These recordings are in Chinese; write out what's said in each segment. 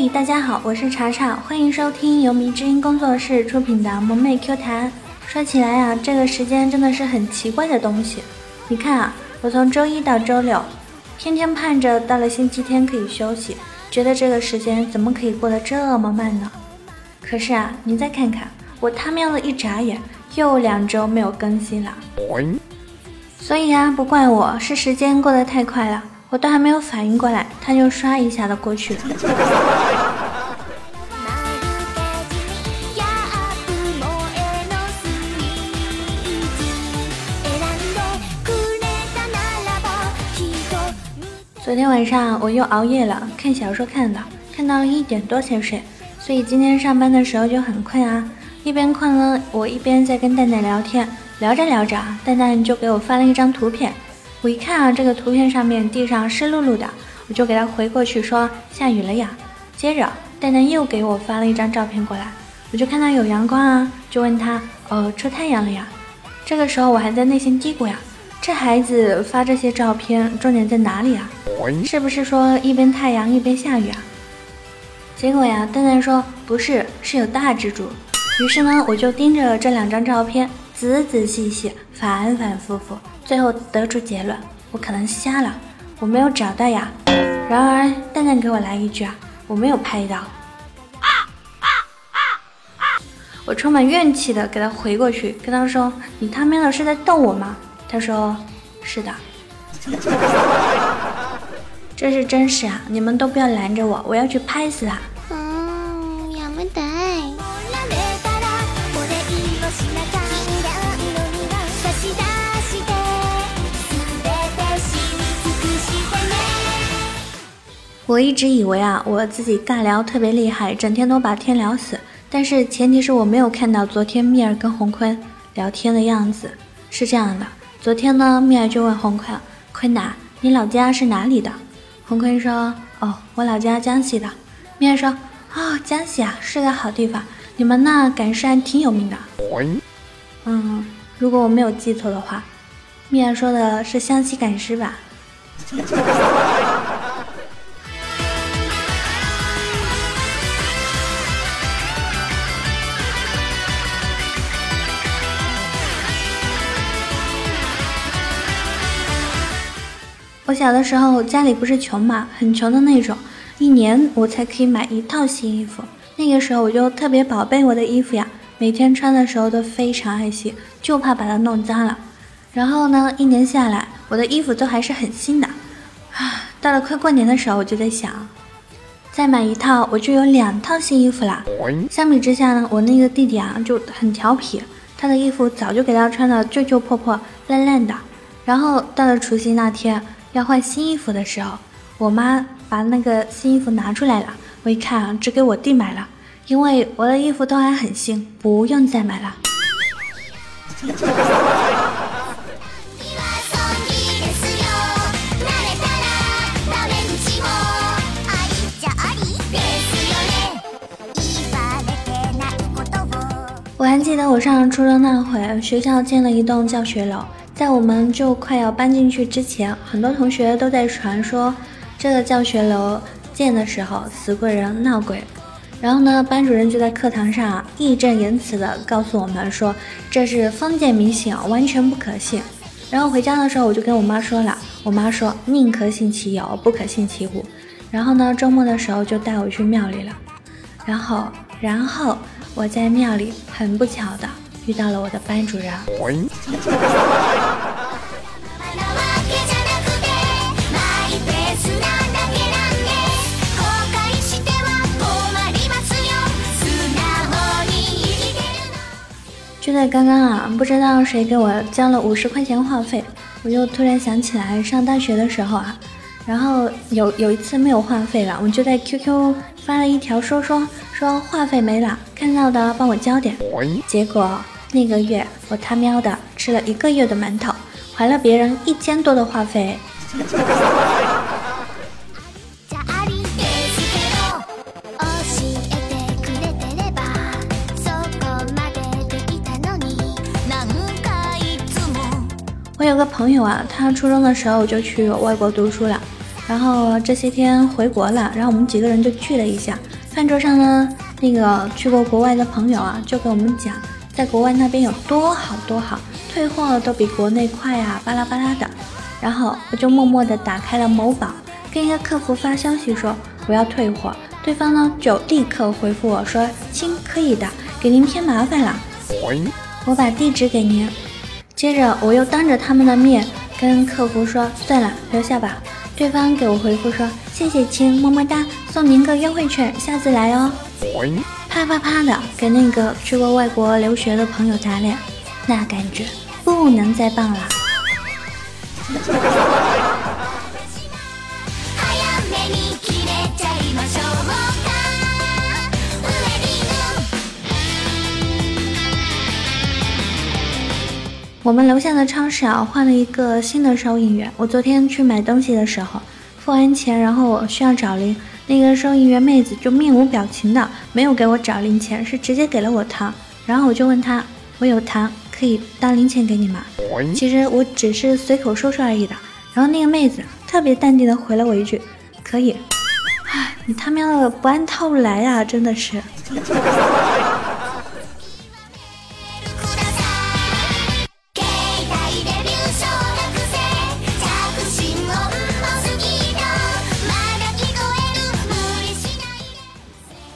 嘿，大家好，我是查查，欢迎收听由迷之音工作室出品的萌妹 Q 弹。说起来啊，这个时间真的是很奇怪的东西。你看啊，我从周一到周六，天天盼着到了星期天可以休息，觉得这个时间怎么可以过得这么慢呢？可是啊，你再看看，我他喵的一眨眼，又两周没有更新了。所以啊，不怪我，是时间过得太快了，我都还没有反应过来，它就刷一下的过去了。昨天晚上我又熬夜了，看小说看的，看到一点多才睡，所以今天上班的时候就很困啊。一边困了，我一边在跟蛋蛋聊天，聊着聊着，蛋蛋就给我发了一张图片。我一看啊，这个图片上面地上湿漉漉的，我就给他回过去说下雨了呀。接着蛋蛋又给我发了一张照片过来，我就看到有阳光啊，就问他哦出太阳了呀。这个时候我还在内心嘀咕呀。这孩子发这些照片，重点在哪里啊？是不是说一边太阳一边下雨啊？结果呀，蛋蛋说不是，是有大蜘蛛。于是呢，我就盯着这两张照片，仔仔细细，反反复复，最后得出结论：我可能瞎了，我没有找到呀。然而，蛋蛋给我来一句啊，我没有拍到。我充满怨气的给他回过去，跟他说：“你他喵的是在逗我吗？”他说：“是的，这是真实啊！你们都不要拦着我，我要去拍死他。”嗯，やめて。我一直以为啊，我自己尬聊特别厉害，整天都把天聊死。但是前提是我没有看到昨天蜜儿跟洪坤聊天的样子，是这样的。 昨天呢，蜜儿就问红坤：“坤呐，你老家是哪里的？”红坤说：“哦，我老家江西的。”蜜儿说：“哦，江西啊，是个好地方，你们那赶尸还挺有名的。”嗯，如果我没有记错的话，蜜儿说的是湘西赶尸吧？小的时候家里不是穷嘛，很穷的那种，一年我才可以买一套新衣服。那个时候我就特别宝贝我的衣服呀，每天穿的时候都非常爱惜，就怕把它弄脏了。然后呢，一年下来，我的衣服都还是很新的。啊，到了快过年的时候，我就在想，再买一套我就有两套新衣服啦。相比之下呢，我那个弟弟啊就很调皮，他的衣服早就给他穿的旧旧破破烂烂的。然后到了除夕那天。要换新衣服的时候，我妈把那个新衣服拿出来了。我一看啊，只给我弟买了，因为我的衣服都还很新，不用再买了。我还记得我上初中那会，学校建了一栋教学楼。在我们就快要搬进去之前，很多同学都在传说这个教学楼建的时候死过人、闹鬼。然后呢，班主任就在课堂上义正言辞地告诉我们说这是封建迷信，完全不可信。然后回家的时候，我就跟我妈说了，我妈说宁可信其有，不可信其无。然后呢，周末的时候就带我去庙里了。然后，然后我在庙里很不巧的。遇到了我的班主任。就在刚刚啊，不知道谁给我交了五十块钱话费，我就突然想起来上大学的时候啊，然后有有一次没有话费了，我就在 QQ 发了一条说说说话费没了，看到的帮我交点，结果。那个月我他喵的吃了一个月的馒头，还了别人一千多的话费。我有个朋友啊，他初中的时候就去外国读书了，然后这些天回国了，然后我们几个人就聚了一下。饭桌上呢，那个去过国外的朋友啊，就给我们讲，在国外那边有多好多好，退货都比国内快啊，巴拉巴拉的。然后我就默默地打开了某宝，跟一个客服发消息说我要退货，对方呢就立刻回复我说亲可以的，给您添麻烦了，我把地址给您。接着我又当着他们的面跟客服说算了，留下吧。对方给我回复说谢谢亲，么么哒，送您个优惠券，下次来哦。啪啪啪的给那个去过外国留学的朋友打脸，那感觉不能再棒了。我们楼下的超市啊，换了一个新的收银员。我昨天去买东西的时候，付完钱，然后我需要找零，那个收银员妹子就面无表情的没有给我找零钱，是直接给了我糖。然后我就问她，我有糖可以当零钱给你吗？其实我只是随口说说而已的。然后那个妹子特别淡定的回了我一句，可以。哎，你他喵的不按套路来呀，真的是。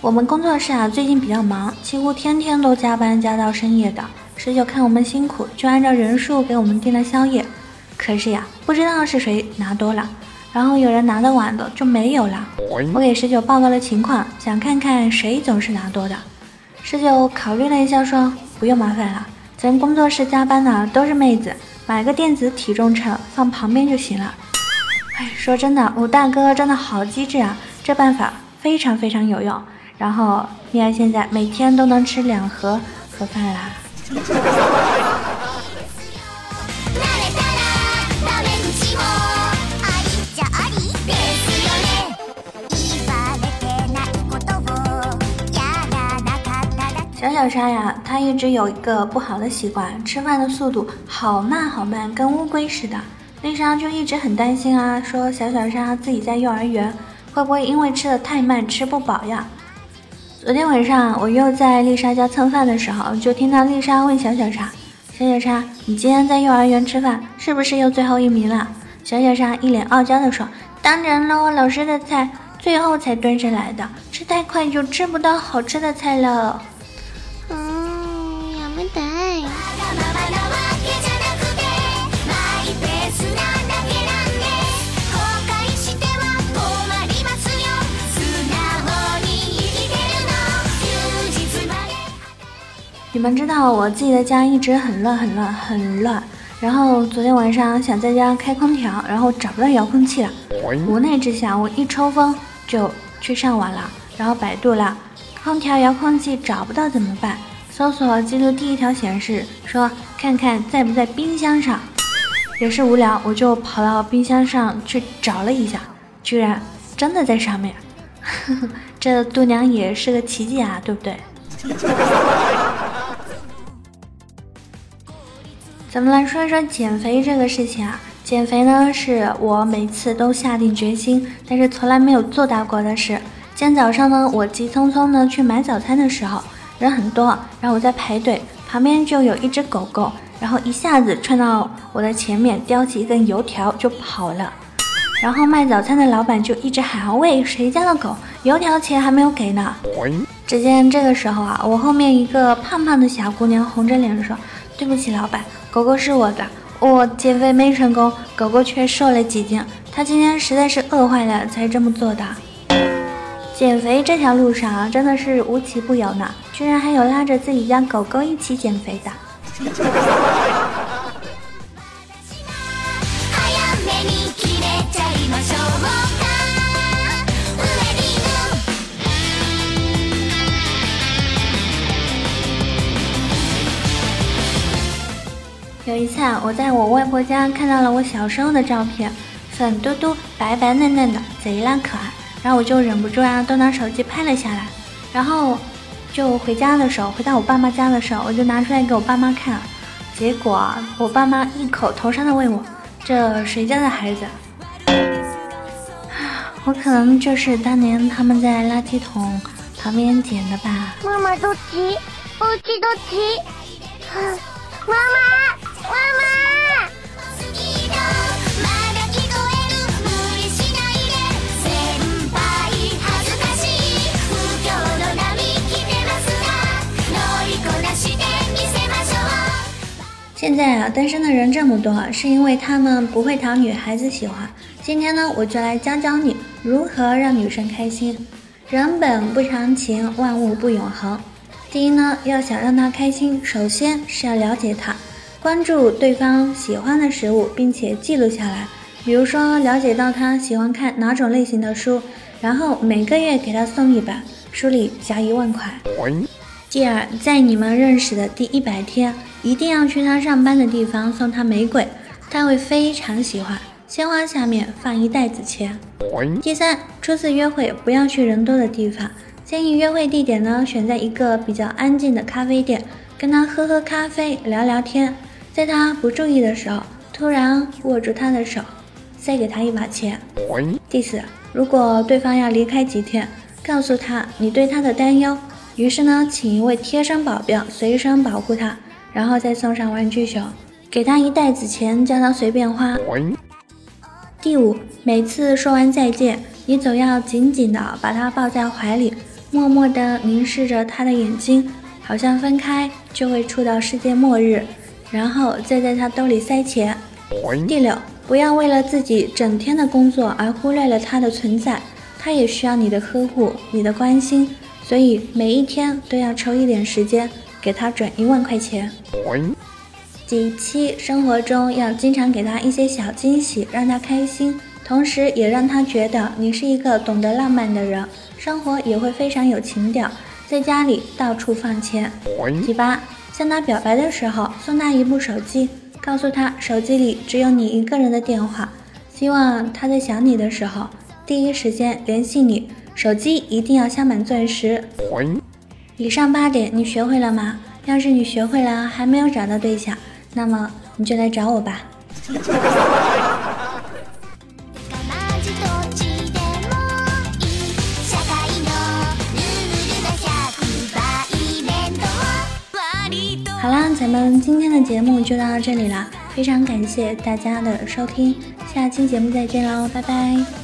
我们工作室啊，最近比较忙，几乎天天都加班加到深夜的。十九看我们辛苦，就按照人数给我们订了宵夜。可是呀，不知道是谁拿多了，然后有人拿的晚的就没有了。我给十九报告了情况，想看看谁总是拿多的。十九考虑了一下，说不用麻烦了，咱工作室加班的都是妹子，买个电子体重秤放旁边就行了。哎，说真的，我大哥真的好机智啊，这办法非常非常有用。然后你看现在每天都能吃两盒盒饭啦。小小沙呀，他一直有一个不好的习惯，吃饭的速度好慢好慢，跟乌龟似的。丽莎就一直很担心啊，说小小沙自己在幼儿园会不会因为吃的太慢吃不饱呀？昨天晚上我又在丽莎家蹭饭的时候，就听到丽莎问小小鲨：“小小鲨，你今天在幼儿园吃饭是不是又最后一名了？”小小鲨一脸傲娇地说：“当然喽，老师的菜最后才端上来的，吃太快就吃不到好吃的菜了。”你们知道我自己的家一直很乱很乱很乱，然后昨天晚上想在家开空调，然后找不到遥控器了，无奈之下我一抽风就去上网了，然后百度了空调遥控器找不到怎么办？搜索记录第一条显示说看看在不在冰箱上，也是无聊，我就跑到冰箱上去找了一下，居然真的在上面，这度娘也是个奇迹啊，对不对？咱们来说一说减肥这个事情啊，减肥呢是我每次都下定决心，但是从来没有做到过的事。今天早上呢，我急匆匆的去买早餐的时候，人很多，然后我在排队，旁边就有一只狗狗，然后一下子窜到我的前面，叼起一根油条就跑了。然后卖早餐的老板就一直喊：“喂，谁家的狗？油条钱还没有给呢。”只见这个时候啊，我后面一个胖胖的小姑娘红着脸说：“对不起，老板。”狗狗是我的，我减肥没成功，狗狗却瘦了几斤。它今天实在是饿坏了，才这么做的。减肥这条路上，真的是无奇不有呢，居然还有拉着自己家狗狗一起减肥的。有一次，我在我外婆家看到了我小时候的照片，粉嘟嘟、白白嫩嫩的，贼拉可爱。然后我就忍不住啊，都拿手机拍了下来。然后就回家的时候，回到我爸妈家的时候，我就拿出来给我爸妈看。结果我爸妈异口同声的问我：“这谁家的孩子？”我可能就是当年他们在垃圾桶 旁边捡的吧。妈妈どっち？おうちどっち？妈妈，妈妈。 现在啊，单身的人这么多，是因为他们不会讨女孩子喜欢。今天呢，我就来教教你如何让女生开心。人本不长情，万物不永恒。第一呢，要想让她开心，首先是要了解她，关注对方喜欢的食物，并且记录下来。比如说，了解到他喜欢看哪种类型的书，然后每个月给他送一本，书里加一万块。第二，在你们认识的第一百天，一定要去他上班的地方送他玫瑰，他会非常喜欢。鲜花下面放一袋子钱。第三，初次约会不要去人多的地方，建议约会地点呢选在一个比较安静的咖啡店，跟他喝喝咖啡，聊聊天。在他不注意的时候，突然握住他的手，塞给他一把钱。第四，如果对方要离开几天，告诉他你对他的担忧。于是呢，请一位贴身保镖随身保护他，然后再送上玩具熊，给他一袋子钱，叫他随便花。第五，每次说完再见，你总要紧紧的把他抱在怀里，默默的凝视着他的眼睛，好像分开就会触到世界末日，然后再在他兜里塞钱。第六，不要为了自己整天的工作而忽略了他的存在，他也需要你的呵护，你的关心。所以每一天都要抽一点时间给他转一万块钱。第七，生活中要经常给他一些小惊喜，让他开心，同时也让他觉得你是一个懂得浪漫的人，生活也会非常有情调。在家里到处放钱。第八，向他表白的时候送他一部手机，告诉他手机里只有你一个人的电话，希望他在想你的时候第一时间联系你。手机一定要镶满钻石。以上八点你学会了吗？要是你学会了还没有找到对象，那么你就来找我吧。好啦，咱们今天的节目就到这里啦，非常感谢大家的收听，下期节目再见喽，拜拜。